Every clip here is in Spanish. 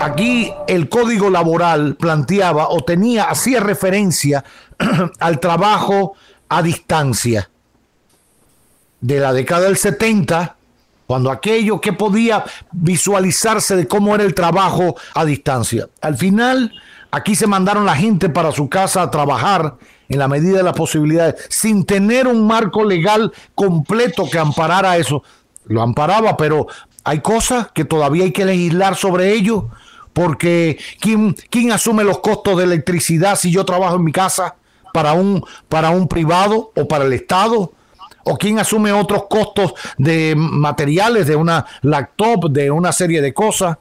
Aquí el código laboral planteaba o tenía, hacía referencia al trabajo a distancia. De la década del 70, cuando aquello que podía visualizarse de cómo era el trabajo a distancia. Al final, aquí se mandaron la gente para su casa a trabajar en la medida de las posibilidades, sin tener un marco legal completo que amparara eso. Lo amparaba, pero hay cosas que todavía hay que legislar sobre ello, porque ¿quién, quién asume los costos de electricidad si yo trabajo en mi casa para un, para un privado o para el Estado? ¿O quién asume otros costos de materiales, de una laptop, de una serie de cosas?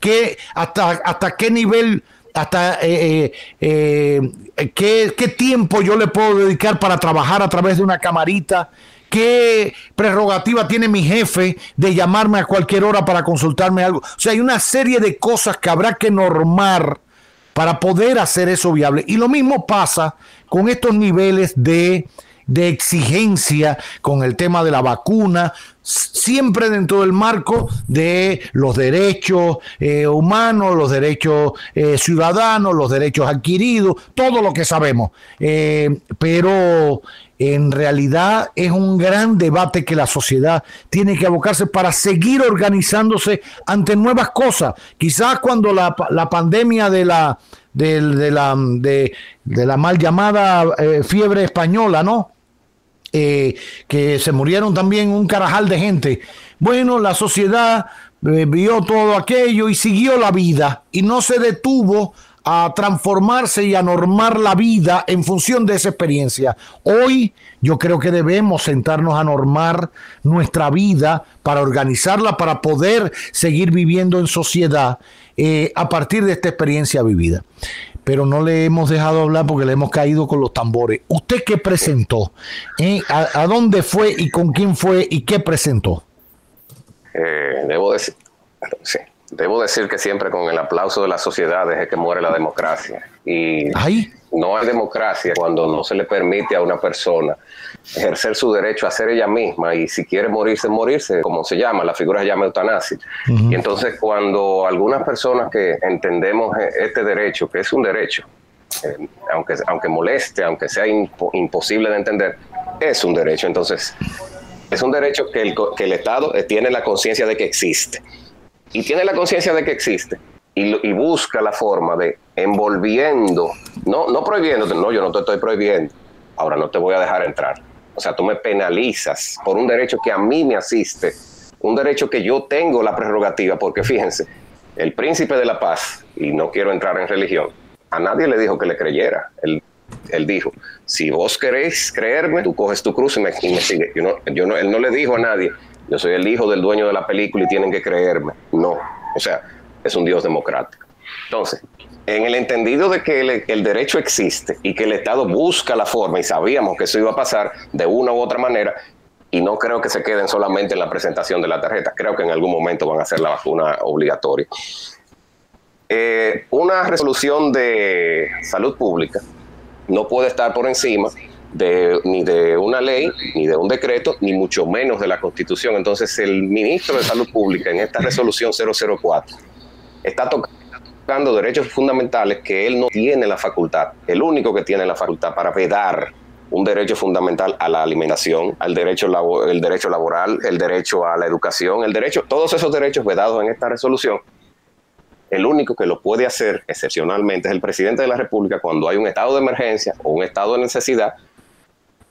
¿qué, hasta, ¿Hasta qué nivel, hasta eh, eh, eh, qué, qué tiempo yo le puedo dedicar para trabajar a través de una camarita? ¿Qué prerrogativa tiene mi jefe de llamarme a cualquier hora para consultarme algo? O sea, hay una serie de cosas que habrá que normar para poder hacer eso viable. Y lo mismo pasa con estos niveles de, de exigencia, con el tema de la vacuna, siempre dentro del marco de los derechos eh, humanos, los derechos eh, ciudadanos, los derechos adquiridos, todo lo que sabemos. Eh, pero en realidad es un gran debate que la sociedad tiene que abocarse para seguir organizándose ante nuevas cosas. Quizás cuando la, la pandemia de la, de, de la, de, de la mal llamada eh, fiebre española, ¿no? Eh, que se murieron también un carajal de gente. Bueno, la sociedad eh, vio todo aquello y siguió la vida y no se detuvo a transformarse y a normar la vida en función de esa experiencia. Hoy yo creo que debemos sentarnos a normar nuestra vida para organizarla, para poder seguir viviendo en sociedad eh, a partir de esta experiencia vivida. Pero no le hemos dejado hablar porque le hemos caído con los tambores. ¿Usted qué presentó? ¿Eh? ¿A, ¿A, dónde fue y con quién fue y qué presentó? Eh, debo decir, sí. Debo decir que siempre con el aplauso de la sociedad es que muere la democracia. Y ¿Ay? No hay democracia cuando no se le permite a una persona ejercer su derecho a ser ella misma y si quiere morirse, morirse, como se llama, la figura se llama eutanasia. Uh -huh. Y entonces cuando algunas personas que entendemos este derecho, que es un derecho, eh, aunque, aunque moleste, aunque sea impo imposible de entender, es un derecho. Entonces, es un derecho que el, que el Estado tiene la conciencia de que existe y tiene la conciencia de que existe y, y, busca la forma de envolviendo, no, no prohibiéndote, no, yo no te estoy prohibiendo, ahora no te voy a dejar entrar. O sea, tú me penalizas por un derecho que a mí me asiste, un derecho que yo tengo la prerrogativa, porque fíjense, el príncipe de la paz, y no quiero entrar en religión, a nadie le dijo que le creyera. Él, él dijo, si vos queréis creerme, tú coges tu cruz y me, y me sigues. Yo no, yo no, él no le dijo a nadie, yo soy el hijo del dueño de la película y tienen que creerme. No, o sea, es un Dios democrático. Entonces, en el entendido de que el, derecho existe y que el Estado busca la forma, y sabíamos que eso iba a pasar de una u otra manera, y no creo que se queden solamente en la presentación de la tarjeta, creo que en algún momento van a hacer la vacuna obligatoria. Eh, una resolución de salud pública no puede estar por encima de, ni de una ley, ni de un decreto, ni mucho menos de la Constitución. Entonces, el ministro de Salud Pública en esta resolución 004 está tocando derechos fundamentales que él no tiene la facultad, el único que tiene la facultad para vedar un derecho fundamental a la alimentación, al derecho, el derecho laboral, el derecho a la educación, el derecho, todos esos derechos vedados en esta resolución. El único que lo puede hacer excepcionalmente es el presidente de la República cuando hay un estado de emergencia o un estado de necesidad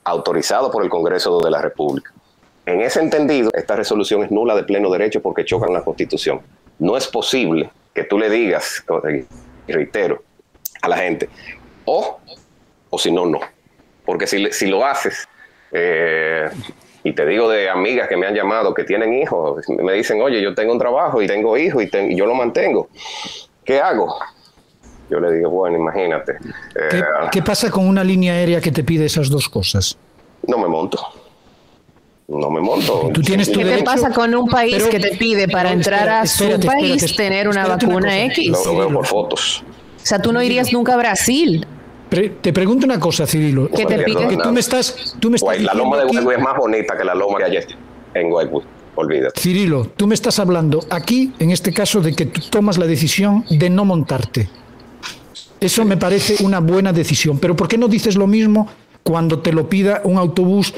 autorizado por el Congreso de la República. En ese entendido, esta resolución es nula de pleno derecho porque choca con la Constitución. No es posible que tú le digas, y reitero, a la gente, o, o si no, no. Porque si, si lo haces, eh, Y te digo de amigas que me han llamado que tienen hijos, me dicen, oye, yo tengo un trabajo y tengo hijos y, y yo lo mantengo. ¿Qué hago? Yo le digo, bueno, imagínate. ¿Qué, Eh, qué pasa con una línea aérea que te pide esas dos cosas? no me monto. No me monto. Tú tienes tu ¿Qué te derecho- pasa con un país Pero- que te pide para entrar a espérate, su espérate, país espérate, tener una vacuna. X? Lo, lo veo por fotos. O sea, tú no irías nunca a Brasil. Pre- te pregunto una cosa, Cirilo. ¿Qué te pide? no, Que tú no. me estás, tú me estás Guay, la loma de es más bonita que la loma que hay en. Olvídate. Cirilo, tú me estás hablando aquí, en este caso, de que tú tomas la decisión de no montarte. Eso me parece una buena decisión. Pero ¿por qué no dices lo mismo cuando te lo pida un autobús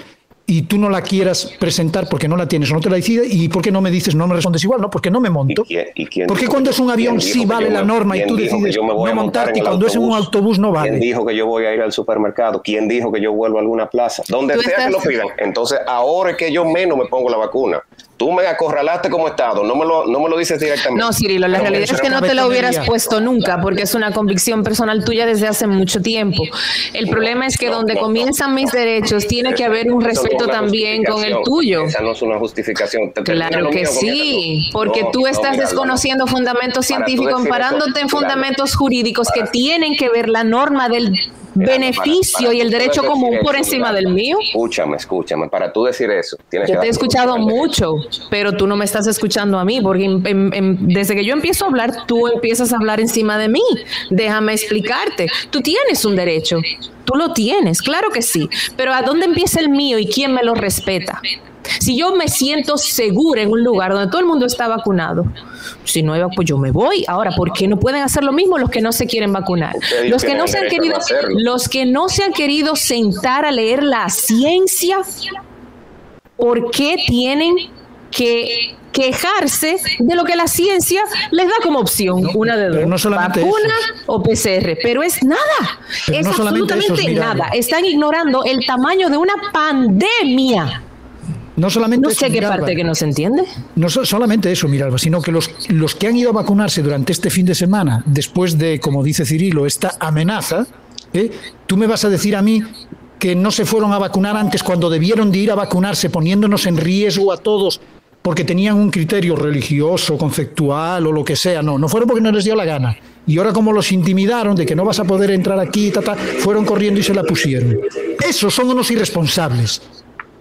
y tú no la quieras presentar porque no la tienes o no te la decide? ¿Y por qué no me dices, no me respondes igual? No, porque no me monto. ¿Y quién- y quién ¿Por qué dijo cuando es un quién avión sí vale la me- norma y quién tú decides yo me voy no montarte y cuando es en un autobús no ¿Quién vale? dijo que yo voy a ir al supermercado? ¿Quién dijo que yo vuelvo a alguna plaza? Donde sea que lo pidan. Entonces, ahora es que yo menos me pongo la vacuna. Tú me acorralaste como Estado, no me lo, no me lo dices directamente. No, Cirilo, la Pero realidad es que no te la cabezonería. hubieras puesto nunca porque es una convicción personal tuya desde hace mucho tiempo. El problema es que No, donde no, no. comienzan mis derechos tiene que haber un respeto también con el tuyo. Esa no es una justificación. Te Claro lo que sí, porque No, tú estás mira, desconociendo fundamentos científicos, decir parándote eso, en fundamentos jurídicos que tienen que ver la norma del beneficio para- para y el derecho común por encima del mío. Escúchame, escúchame. Para tú decir eso, tienes Yo que te he escuchado mucho, pero tú no me estás escuchando a mí, porque desde que yo empiezo a hablar, tú empiezas a hablar encima de mí. Déjame explicarte. Tú tienes un derecho, tú lo tienes, claro que sí, pero ¿a dónde empieza el mío y quién me lo respeta? Si yo me siento segura en un lugar donde todo el mundo está vacunado, si no hay vac- pues yo me voy. Ahora, ¿por qué no pueden hacer lo mismo los que no se quieren vacunar? Los que no se han querido, los que no se han querido sentar a leer la ciencia, ¿por qué tienen que quejarse de lo que la ciencia les da como opción? una de dos, no solamente vacuna o PCR, pero es nada, Pero es no eso, absolutamente nada. Están ignorando el tamaño de una pandemia. No solamente No eso, sé qué Miralba. parte que no se entiende. No so- solamente eso, Miralba, sino que los, los que han ido a vacunarse durante este fin de semana, después de, como dice Cirilo, esta amenaza, ¿eh? tú me vas a decir a mí que no se fueron a vacunar antes cuando debieron de ir a vacunarse, poniéndonos en riesgo a todos porque tenían un criterio religioso, conceptual o lo que sea. No, no fueron porque no les dio la gana. Y ahora como los intimidaron de que no vas a poder entrar aquí, ta, ta, fueron corriendo y se la pusieron. Esos son unos irresponsables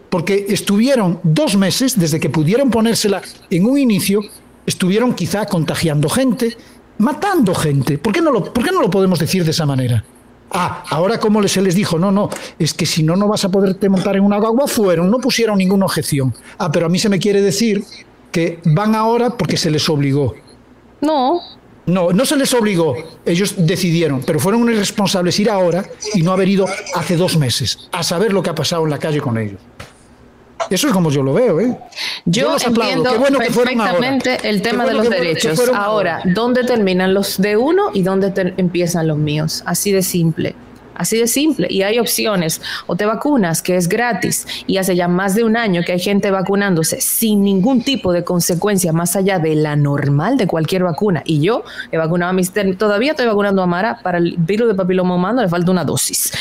porque estuvieron dos meses desde que pudieron ponérsela en un inicio, estuvieron quizá contagiando gente, matando gente. ¿Por qué no lo, por qué no lo podemos decir de esa manera? Ah, ahora como se les dijo, no, no, es que si no, no vas a poderte montar en una guagua, fueron, no pusieron ninguna objeción. Ah, pero a mí se me quiere decir que van ahora porque se les obligó. No, No, no se les obligó, ellos decidieron, pero fueron irresponsables ir ahora y no haber ido hace dos meses a saber lo que ha pasado en la calle con ellos. Eso es como yo lo veo, ¿eh? Yo, los entiendo que perfectamente el Qué tema de bueno los derechos. Ahora, ¿dónde terminan los de uno y dónde empiezan los míos? Así de simple. Así de simple. Y hay opciones. O te vacunas, que es gratis, y hace ya más de un año que hay gente vacunándose sin ningún tipo de consecuencia más allá de la normal de cualquier vacuna. Y yo he vacunado a mis... Todavía estoy vacunando a Mara para el virus de papiloma humano, le falta una dosis.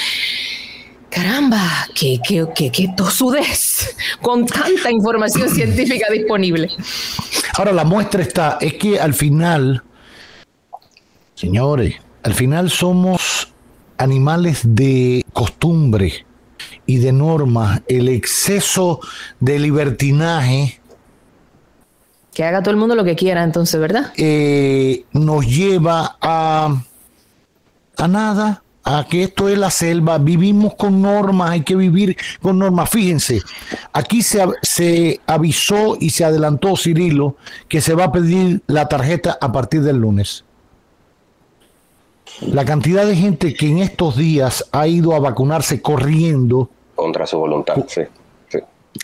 Caramba, qué, qué, qué, qué tosudez con tanta información científica disponible. Ahora la muestra está, es que al final, señores, al final somos animales de costumbre y de normas. El exceso de libertinaje Que haga todo el mundo lo que quiera, entonces, ¿verdad? eh, nos lleva a, a nada, a que esto es la selva, vivimos con normas, hay que vivir con normas. Fíjense, aquí se, se avisó y se adelantó Cirilo que se va a pedir la tarjeta a partir del lunes. La cantidad de gente que en estos días ha ido a vacunarse corriendo, Contra su voluntad, sí.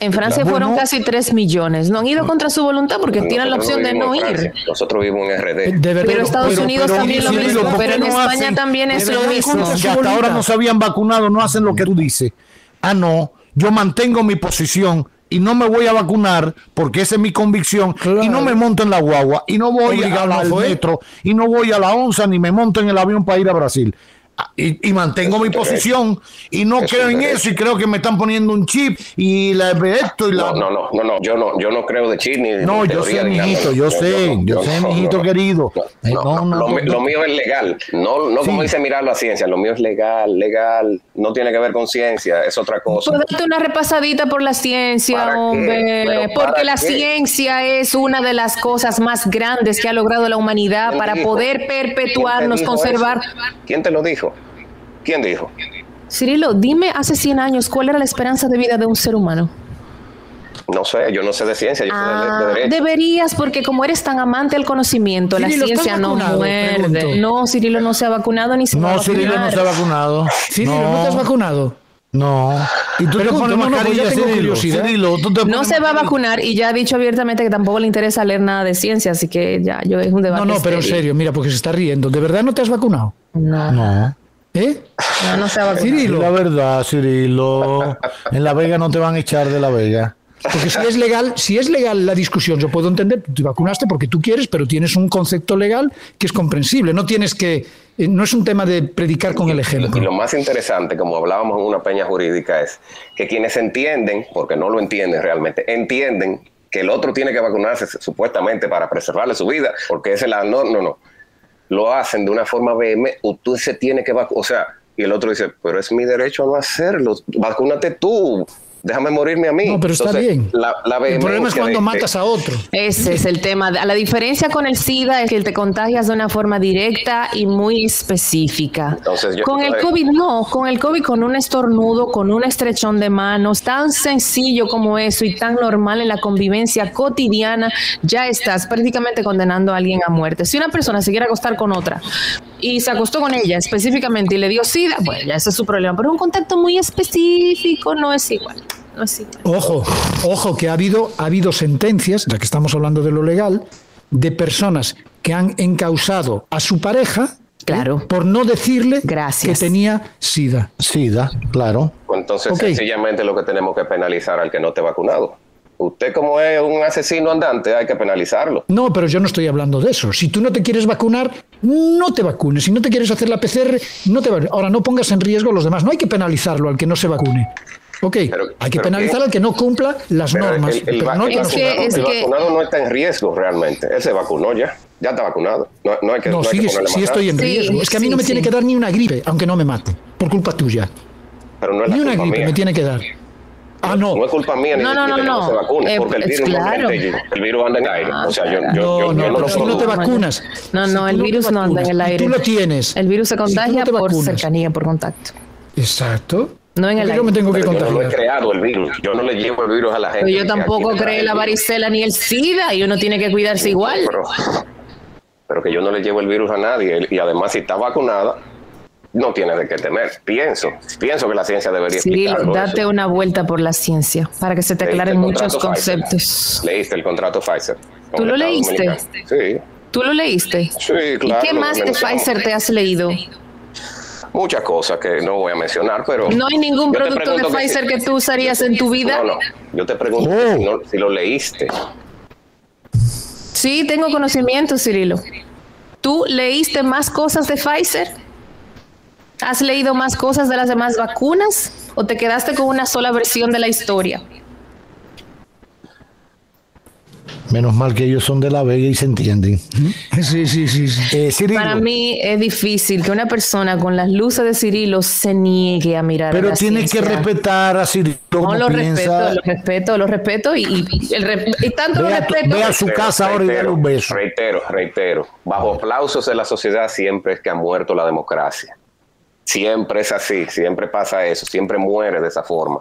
En Francia fueron casi 3 millones. No han ido contra su voluntad porque tienen la opción de no ir. Nosotros vivimos en RD. De verdad, Pero Estados Unidos también lo mismo, ¿por pero en no España hacen- también es lo mismo. Que hasta ahora no se habían vacunado, no hacen lo que tú dices. Ah, no, yo mantengo mi posición y no me voy a vacunar porque esa es mi convicción y no me monto en la guagua y no voy Obligado a la- no al metro y no voy a la onza ni me monto en el avión para ir a Brasil. Y, y mantengo mi posición y no Es creo en eso y creo que me están poniendo un chip y la, esto y la... No, no, no, no, no, yo no, yo no creo de chip ni de No, yo sé, mijito, no, yo sé, yo sé, mijito querido. Lo, mío es legal, no, no como Sí. dice mirar la ciencia, lo mío es legal, legal, no tiene que ver con ciencia, es otra cosa. Pues date una repasadita por la ciencia, hombre. ¿Pero para Porque la qué? ciencia es una de las cosas más grandes que ha logrado la humanidad ¿Quién para dijo? poder ¿Quién te perpetuarnos, conservar. eso? ¿Quién te lo dijo? ¿Quién dijo? Cirilo, dime hace 100 años cuál era la esperanza de vida de un ser humano. No sé, yo no sé de ciencia, yo sé de- Ah, de, derecho. deberías, porque como eres tan amante del conocimiento, la Cirilo, ¿estás ciencia no muerde. No, Cirilo no se ha vacunado ni se va a No, Cirilo no se ha vacunado. Cirilo, ¿no, te has vacunado? No. Y tú te Pregunto, pones no, no, mascarilla, Cirilo. Cirilo, tú te No se va a vacunar y ya ha dicho abiertamente que tampoco le interesa leer nada de ciencia, así que ya, yo es un debate. No, no, pero en serio, mira, porque se está riendo. ¿De verdad no te has vacunado? No, No. ¿Eh? no, no se ha vacunado. Cirilo. La verdad, Cirilo. En La Vega no te van a echar de La Vega. Porque si es legal, si es legal la discusión, yo puedo entender, tú te vacunaste porque tú quieres, pero tienes un concepto legal que es comprensible. No tienes que, eh, no es un tema de predicar con el Y lo ejemplo. más interesante, como hablábamos en una peña jurídica, es que quienes entienden, porque no lo entienden realmente, entienden que el otro tiene que vacunarse supuestamente para preservarle su vida, porque esa es la no, no, no. Lo hacen de una forma BM, usted se tiene que vacunar, o sea, y el otro dice, pero es mi derecho a no hacerlo, vacúnate tú, déjame morirme a mí. No, pero está bien. La, la El problema es cuando de- matas a otro. Ese es el tema. La diferencia con el SIDA es que te contagias de una forma directa y muy específica. Entonces, yo- con el COVID no, con el COVID con un estornudo, con un estrechón de manos, tan sencillo como eso y tan normal en la convivencia cotidiana, ya estás prácticamente condenando a alguien a muerte. Si una persona se quiere acostar con otra y se acostó con ella específicamente y le dio SIDA, bueno, ya ese es su problema, pero un contacto muy específico no es igual. Ojo, ojo, que ha habido, ha habido sentencias, ya que estamos hablando de lo legal, de personas que han encausado a su pareja ¿eh? Claro. por no decirle Gracias. que tenía SIDA. SIDA, claro. Entonces, Ok. sencillamente lo que tenemos que penalizar al que no esté vacunado. Usted como es un asesino andante, hay que penalizarlo. No, pero yo no estoy hablando de eso. Si tú no te quieres vacunar, no te vacunes. Si no te quieres hacer la PCR, no te vacunes. Ahora, no pongas en riesgo a los demás. No hay que penalizarlo al que no se vacune. Ok, Pero- hay que penalizar ¿qué? al que no cumpla las normas. el, no que no Es que- vacunado, que- no está en riesgo realmente. Él se vacunó ya. Ya está vacunado. No, no hay que, No, no hay sí, que ponerle sí más estoy en. Sí, riesgo. Es que a mí sí, no me sí. tiene que dar ni una gripe, aunque no me mate, por culpa tuya. Pero no es la Ni una culpa gripe mía. me tiene que dar. Ah, no. No es culpa mía ni No, de no, que no, no, no. se vacune, Eh, porque el es virus, no claro. el virus anda en el aire. O sea, yo, yo, No, yo- yo no, no pero si no te vacunas. No, no, el virus no anda en el aire. Tú lo tienes. El virus se no contagia por vacunas. cercanía, por contacto. Exacto. No en el yo me aire. tengo que Pero yo no he creado el virus. Yo no le llevo el virus a la gente. Pero yo tampoco creé la varicela ni el SIDA y uno tiene que cuidarse igual. Pero, pero que yo no le llevo el virus a nadie. Y además, si está vacunada, no tiene de qué temer. Pienso, pienso que la ciencia debería explicarlo. date eso. una vuelta por la ciencia para que se te aclaren muchos Pfizer. conceptos. Leíste el contrato Pfizer. ¿Tú lo leíste? Dominicano. Sí. ¿Tú lo leíste? Sí, ¿Y claro. qué lo más de. Pfizer te has leído? Muchas cosas que no voy a mencionar, pero... No hay ningún producto de Pfizer si- que tú usarías en tu vida. No, no. Yo te pregunto Oh. si, no- si lo leíste. Sí, tengo conocimiento, Cirilo. ¿Tú leíste más cosas de Pfizer? ¿Has leído más cosas de las demás vacunas? ¿O te quedaste con una sola versión de la historia? Menos mal que ellos son de La Vega y se entienden. Sí, sí, sí. sí. Eh, Cirilo, Para mí es difícil que una persona con las luces de Cirilo se niegue a mirar. a pero la tienes que respetar a Cirilo No, lo piensa. respeto, lo respeto, lo respeto y, y- el re- y tanto lo Ve a tu- respeto. ve a su casa ahora y dale un beso. Reitero, reitero. Bajo aplausos de la sociedad siempre es que ha muerto la democracia. Siempre es así, siempre pasa eso, siempre muere de esa forma.